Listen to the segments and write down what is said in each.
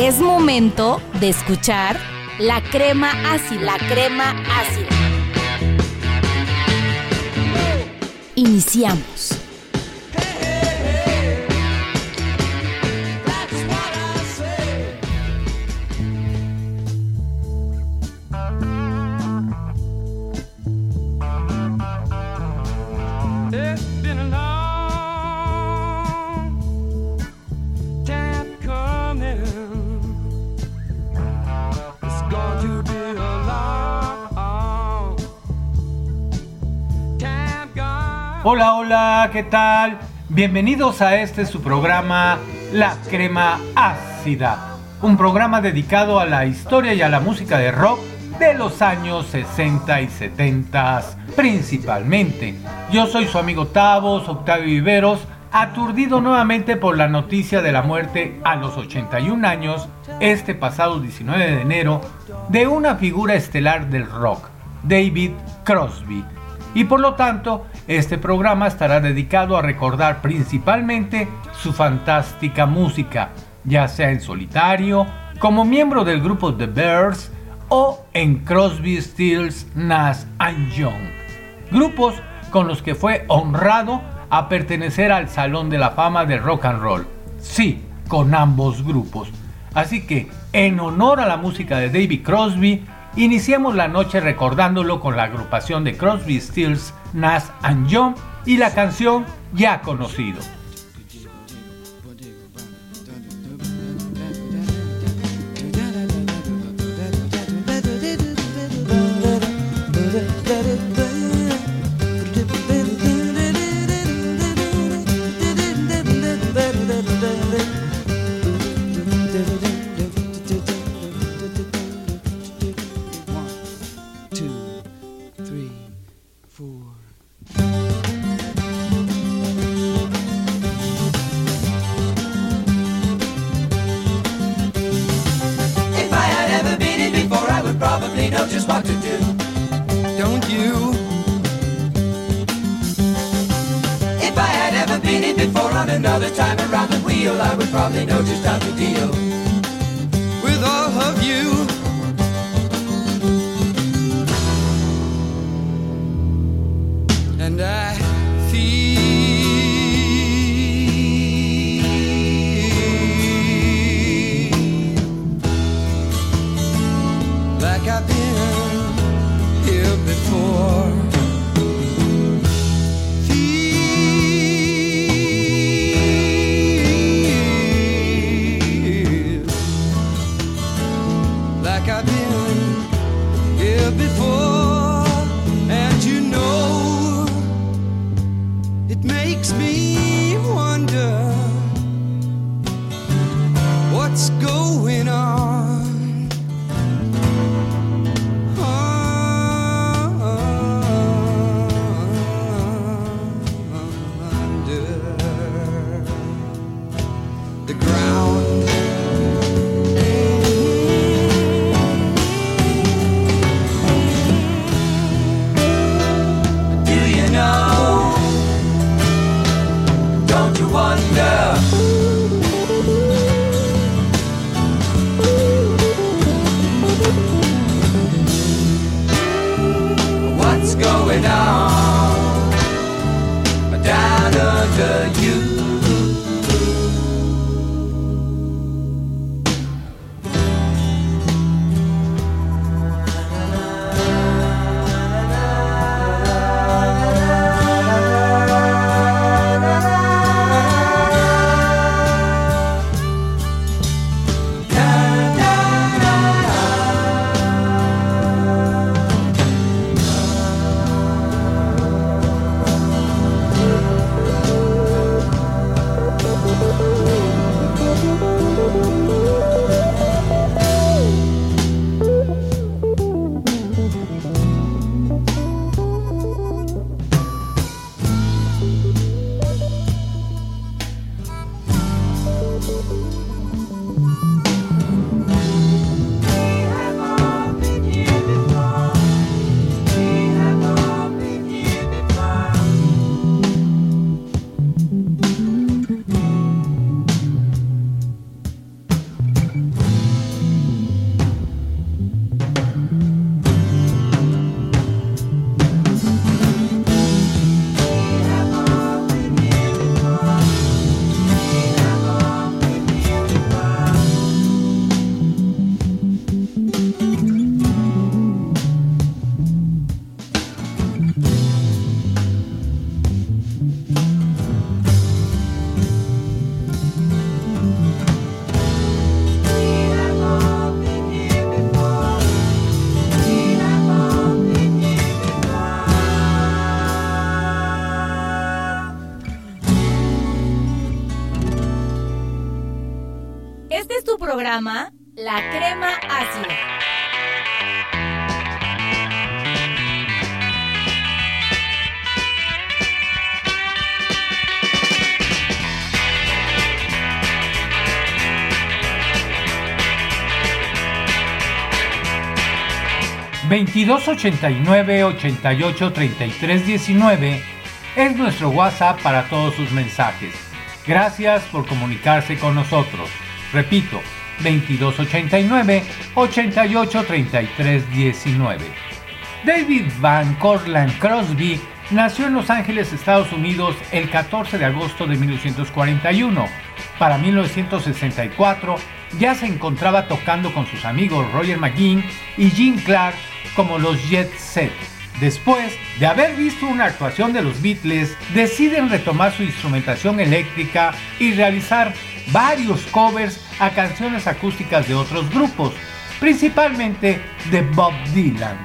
Es momento de escuchar la crema ácida, la crema ácida. Iniciamos. It's Hola, hola, ¿qué tal? Bienvenidos a este su programa La Crema Ácida, un programa dedicado a la historia y a la música de rock de los años 60 y 70 principalmente. Yo soy su amigo Tavos, Octavio Viveros, aturdido nuevamente por la noticia de la muerte a los 81 años, este pasado 19 de enero, de una figura estelar del rock, David Crosby. Y por lo tanto, este programa estará dedicado a recordar principalmente su fantástica música, ya sea en solitario, como miembro del grupo The Bears o en Crosby, Stills, Nash and Young, grupos con los que fue honrado a pertenecer al Salón de la Fama del Rock and Roll. Sí, con ambos grupos. Así que, en honor a la música de David Crosby, iniciemos la noche recordándolo con la agrupación de Crosby, Stills, Nash and Young y la canción ya conocido. Just what to do. Don't you? If I had ever been it before, on another time around the wheel, I would probably know just how to deal. With all of you. And I feel like I've been La Crema Ácida. ...2289 88 33 19 es nuestro WhatsApp para todos sus mensajes. Gracias por comunicarse con nosotros. Repito, 2289 88 33 19. David Van Cortlandt Crosby nació en Los Ángeles, Estados Unidos, el 14 de agosto de 1941. Para 1964 ya se encontraba tocando con sus amigos Roger McGuinn y Gene Clark como los Jet Set. Después de haber visto una actuación de los Beatles, deciden retomar su instrumentación eléctrica y realizar varios covers a canciones acústicas de otros grupos, principalmente de Bob Dylan.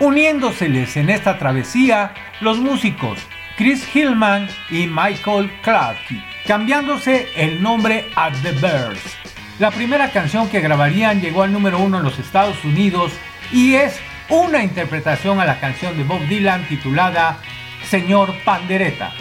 Uniéndoseles en esta travesía los músicos Chris Hillman y Michael Clark, cambiándose el nombre a The Birds. La primera canción que grabarían llegó al número uno en los Estados Unidos y es una interpretación a la canción de Bob Dylan titulada Señor Pandereta.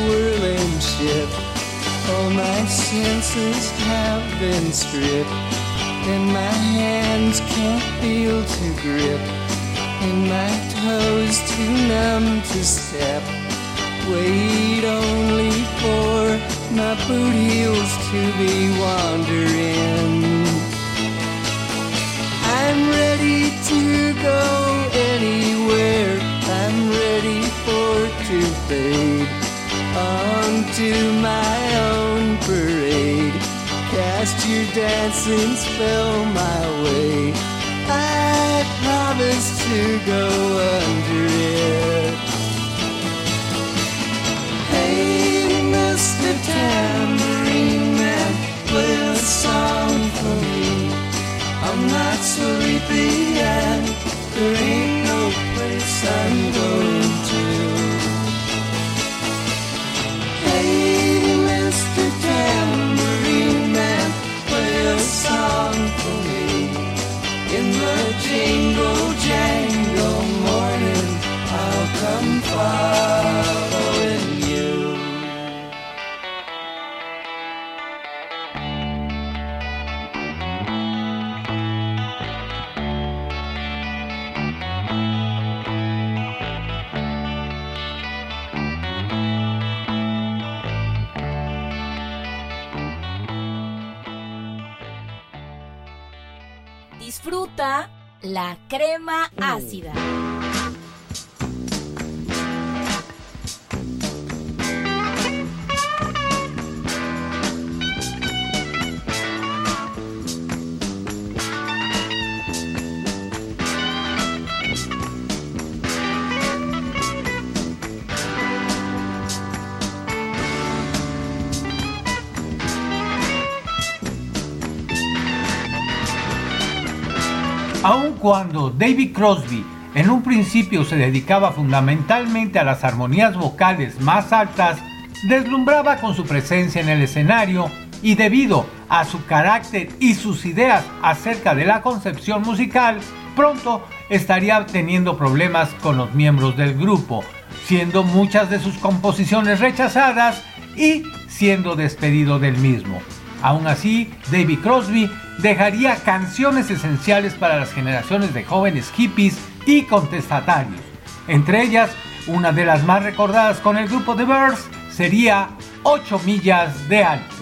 Swirling ship. All my senses have been stripped, and my hands can't feel to grip, and my toes too numb to step. Wait only for my boot heels to be wandering. I'm ready to go anywhere. I'm ready for to fade onto my own parade. Cast your dancing spell my way. I promise to go under it. Hey, Mr. Tambourine Man, play a song for me. I'm not sleepy and there ain't crema ácida. Aun cuando David Crosby en un principio se dedicaba fundamentalmente a las armonías vocales más altas, deslumbraba con su presencia en el escenario y debido a su carácter y sus ideas acerca de la concepción musical, pronto estaría teniendo problemas con los miembros del grupo, siendo muchas de sus composiciones rechazadas y siendo despedido del mismo. Aún así, David Crosby dejaría canciones esenciales para las generaciones de jóvenes hippies y contestatarios. Entre ellas, una de las más recordadas con el grupo The Birds sería 8 millas de alto.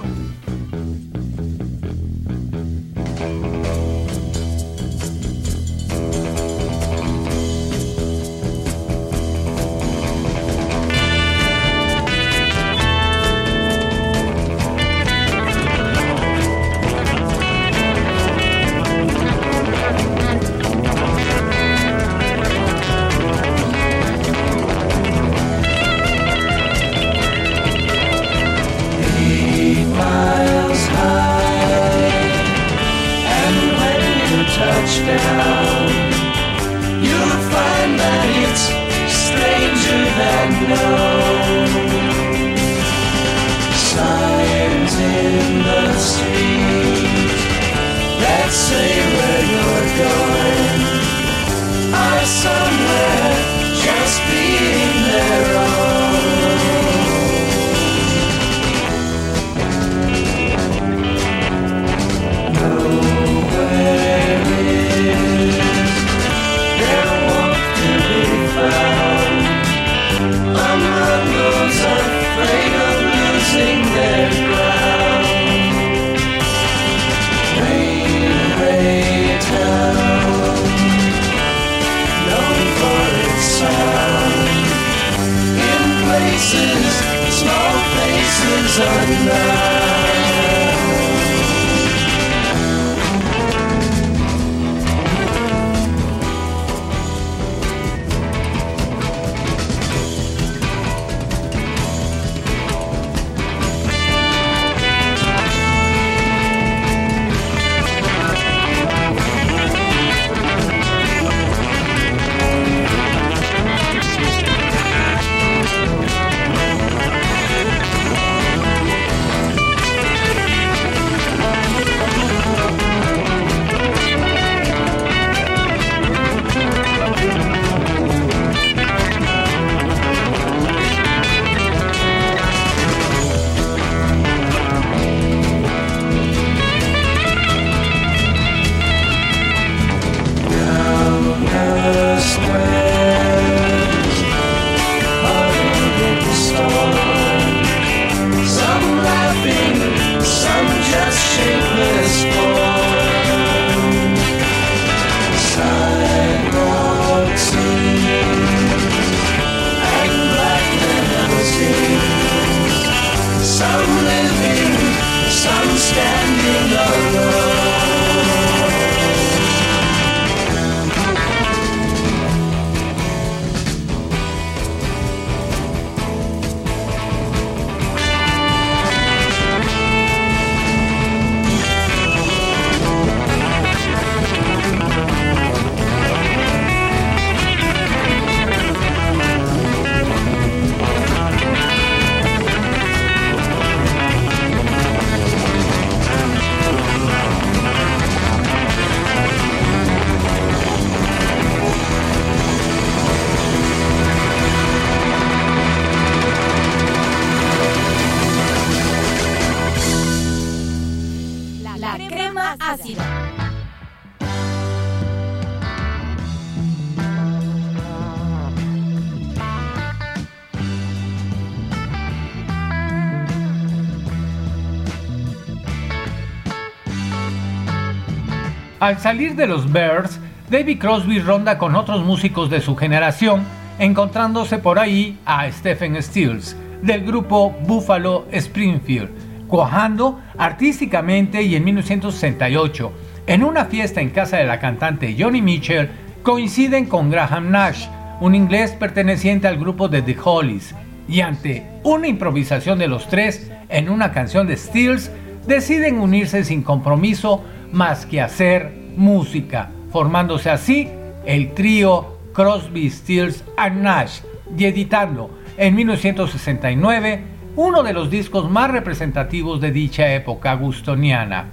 Al salir de los Bears, David Crosby ronda con otros músicos de su generación, encontrándose por ahí a Stephen Stills, del grupo Buffalo Springfield, cuajando artísticamente y en 1968, en una fiesta en casa de la cantante Johnny Mitchell, coinciden con Graham Nash, un inglés perteneciente al grupo de The Hollies, y ante una improvisación de los tres en una canción de Stills, deciden unirse sin compromiso más que hacer música, formándose así el trío Crosby, Stills and Nash y editando en 1969 uno de los discos más representativos de dicha época gustoniana.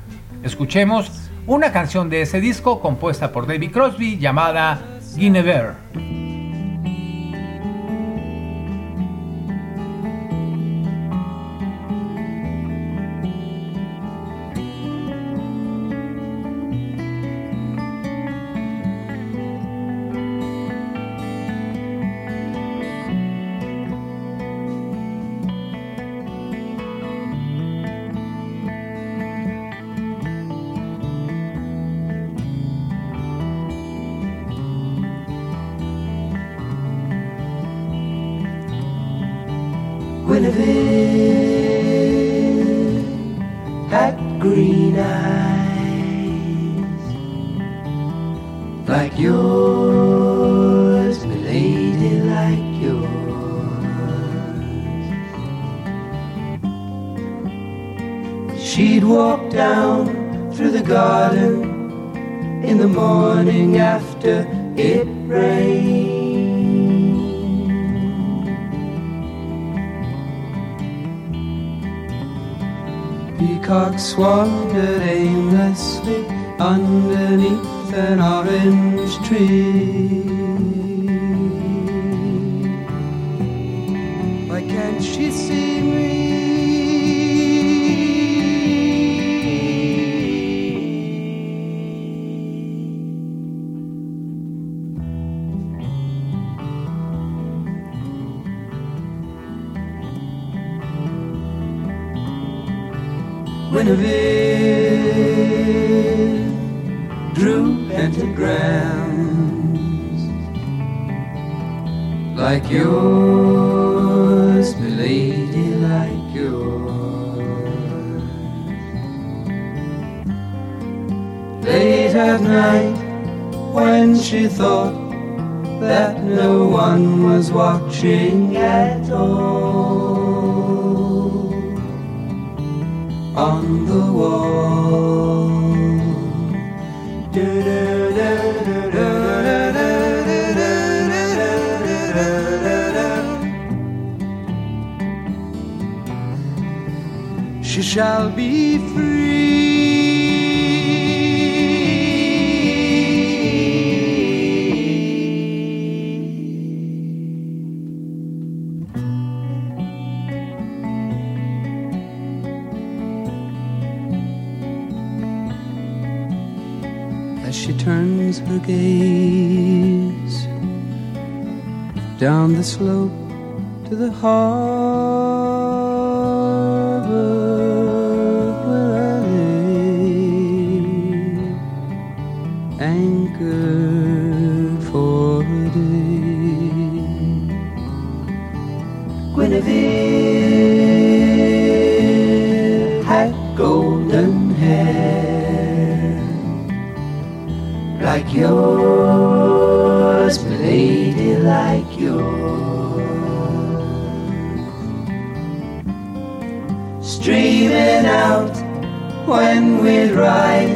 Escuchemos una canción de ese disco compuesta por David Crosby llamada Guinevere. Peacocks wandered aimlessly underneath an orange tree. Why can't she see Guinevere drew pentagrams like yours, milady, like yours. Late at night, when she thought that no one was watching at all on the wall. She shall be free. Gaze down the slope to the harbor where I lay, anchored for a day. Guinevere yours, lady, like yours. Streaming out when we'd ride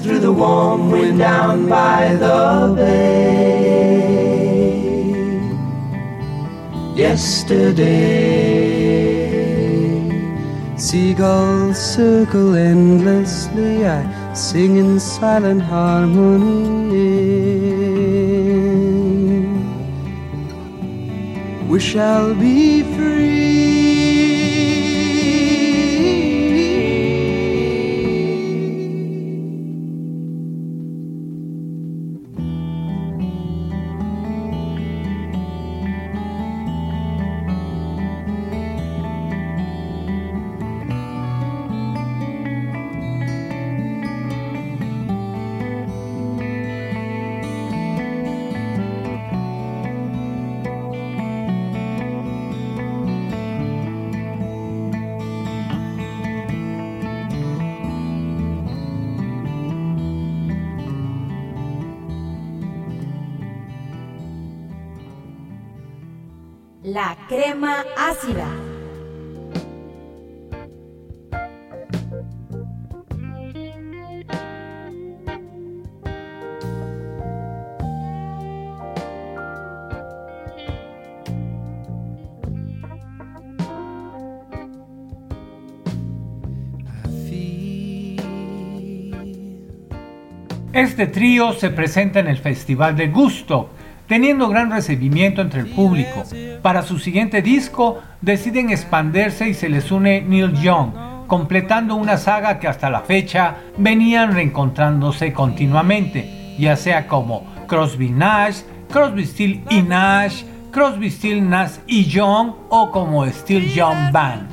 through the warm wind down by the bay. Yesterday, seagulls circle endlessly. I sing in silent harmony. We shall be free. La crema ácida. Este trío se presenta en el Festival de Gusto, teniendo gran recibimiento entre el público. Para su siguiente disco deciden expandirse y se les une Neil Young, completando una saga que hasta la fecha venían reencontrándose continuamente, ya sea como Crosby Nash, Crosby Still y Nash, Crosby Still Nash y Young o como Still Young Band.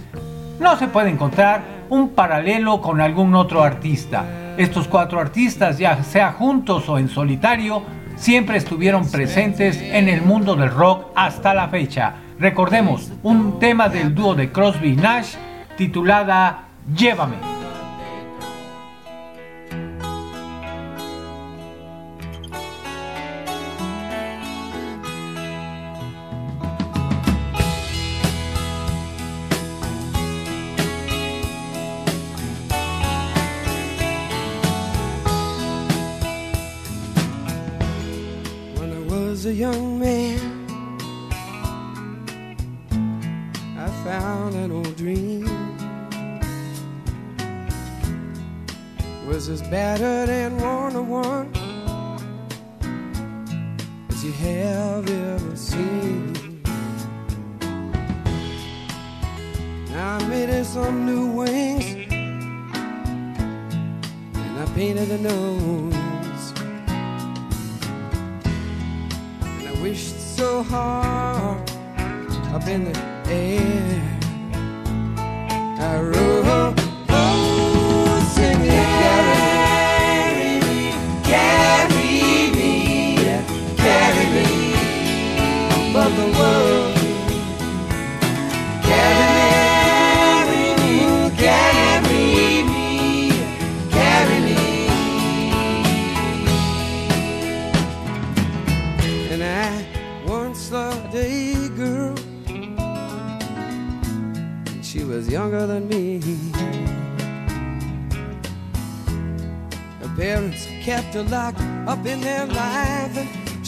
No se puede encontrar un paralelo con algún otro artista. Estos cuatro artistas, ya sea juntos o en solitario, siempre estuvieron presentes en el mundo del rock hasta la fecha. Recordemos un tema del dúo de Crosby Nash titulada Llévame. Young man,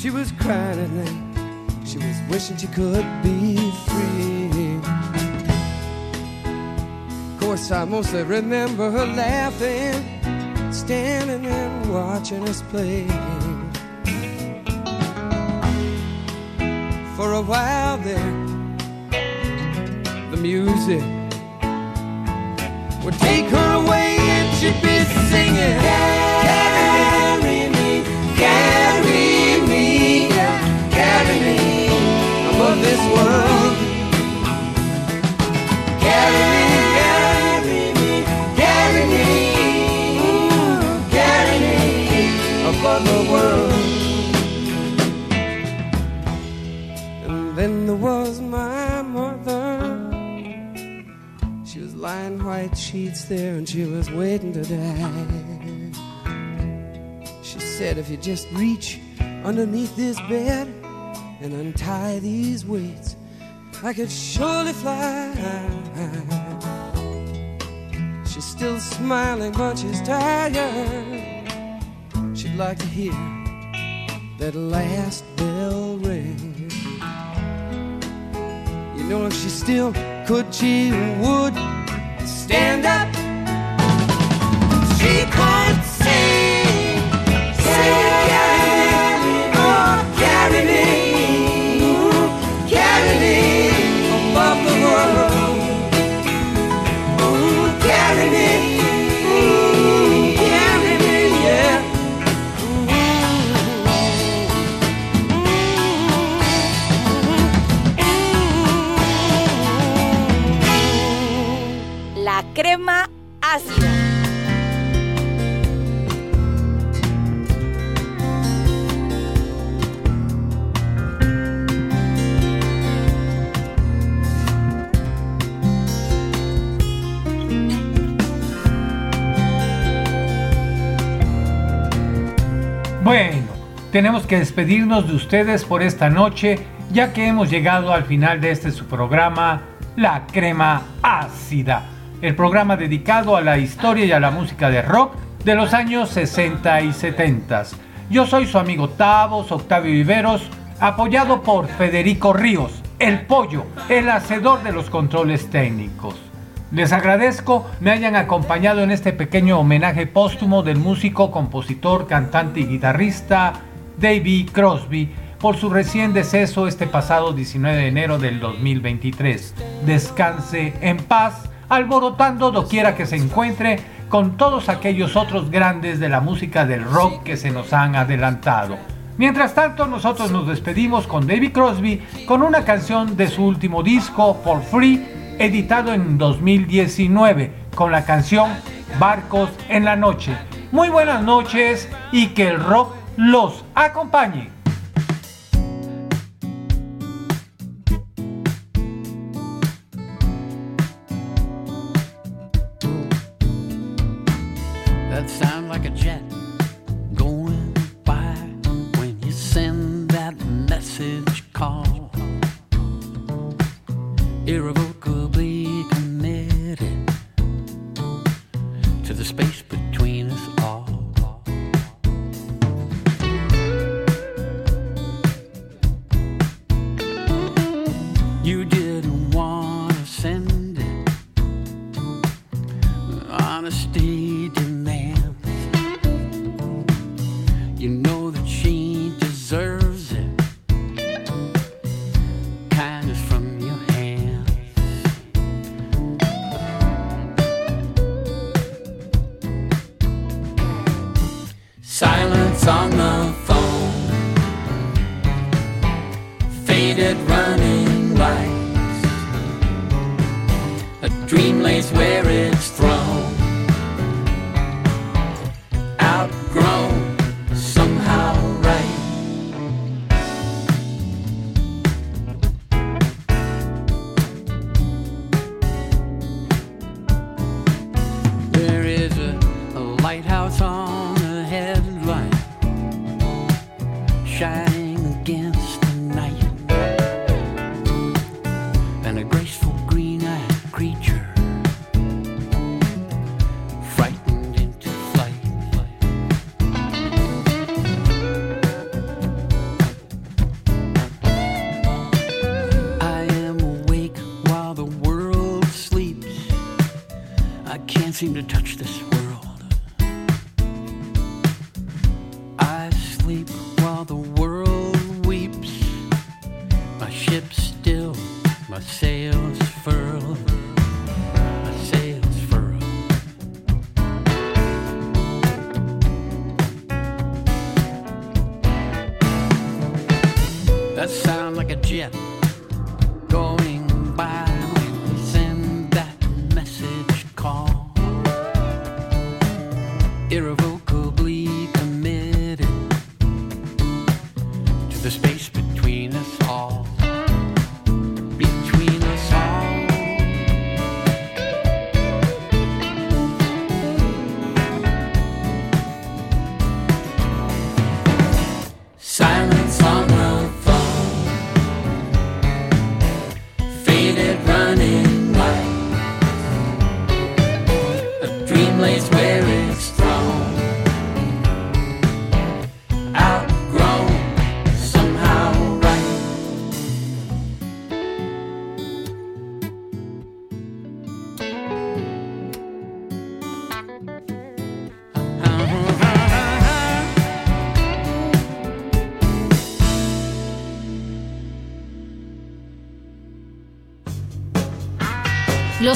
she was crying at night. She was wishing she could be free. Of course, I mostly remember her laughing, standing and watching us play. For a while there, the music would take her away and she'd be singing. There and she was waiting to die. She said, if you just reach underneath this bed and untie these weights, I could surely fly. She's still smiling, but she's tired. She'd like to hear that last bell ring. You know, if she still could, she would tenemos que despedirnos de ustedes por esta noche, ya que hemos llegado al final de este su programa, La Crema Ácida, el programa dedicado a la historia y a la música de rock de los años 60 y 70. Yo soy su amigo Tavos, Octavio Viveros, apoyado por Federico Ríos, el pollo, el hacedor de los controles técnicos. Les agradezco me hayan acompañado en este pequeño homenaje póstumo del músico, compositor, cantante y guitarrista David Crosby por su recién deceso este pasado 19 de enero del 2023. Descanse en paz, alborotando doquiera que se encuentre con todos aquellos otros grandes de la música del rock que se nos han adelantado. Mientras tanto, nosotros nos despedimos con David Crosby con una canción de su último disco, For Free, editado en 2019, con la canción Barcos en la Noche. Muy buenas noches y que el rock los acompañe. can't seem to touch this world. I sleep while the world weeps. My ship still, my sails furled.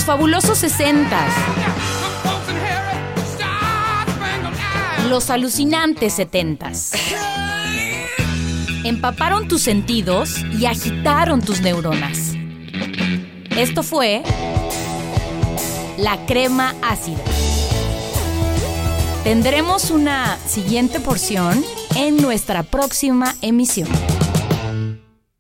fabulosos 60s. Los alucinantes 70s. Empaparon tus sentidos y agitaron tus neuronas. Esto fue la crema ácida. Tendremos una siguiente porción en nuestra próxima emisión.